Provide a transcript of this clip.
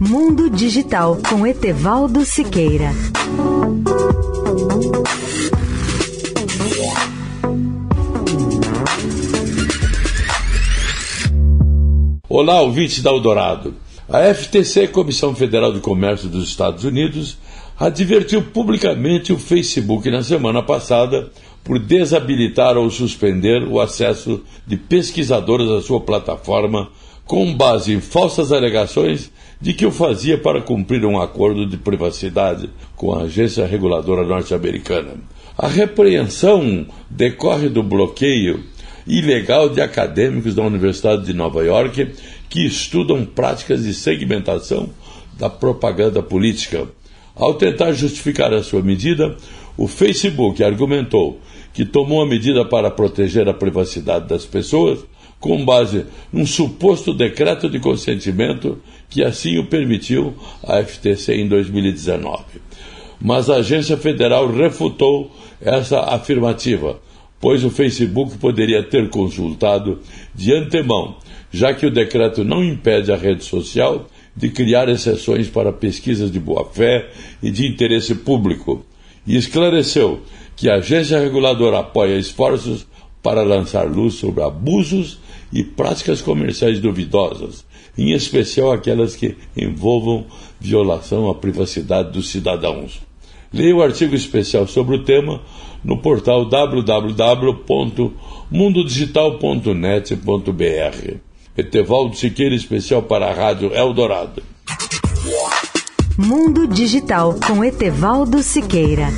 Mundo Digital com Etevaldo Siqueira. Olá, ouvinte da Eldorado. A FTC, Comissão Federal de Comércio dos Estados Unidos, advertiu publicamente o Facebook na semana passada por desabilitar ou suspender o acesso de pesquisadores à sua plataforma com base em falsas alegações de que o fazia para cumprir um acordo de privacidade com a agência reguladora norte-americana. A repreensão decorre do bloqueio ilegal de acadêmicos da Universidade de Nova York que estudam práticas de segmentação da propaganda política. Ao tentar justificar a sua medida, o Facebook argumentou que tomou a medida para proteger a privacidade das pessoas com base num suposto decreto de consentimento que assim o permitiu a FTC em 2019. Mas a agência federal refutou essa afirmativa, pois o Facebook poderia ter consultado de antemão, já que o decreto não impede a rede social de criar exceções para pesquisas de boa-fé e de interesse público, e esclareceu que a agência reguladora apoia esforços para lançar luz sobre abusos e práticas comerciais duvidosas, em especial aquelas que envolvam violação à privacidade dos cidadãos. Leia o artigo especial sobre o tema no portal www.mundodigital.net.br. Etevaldo Siqueira, especial para a Rádio Eldorado. Mundo Digital com Etevaldo Siqueira.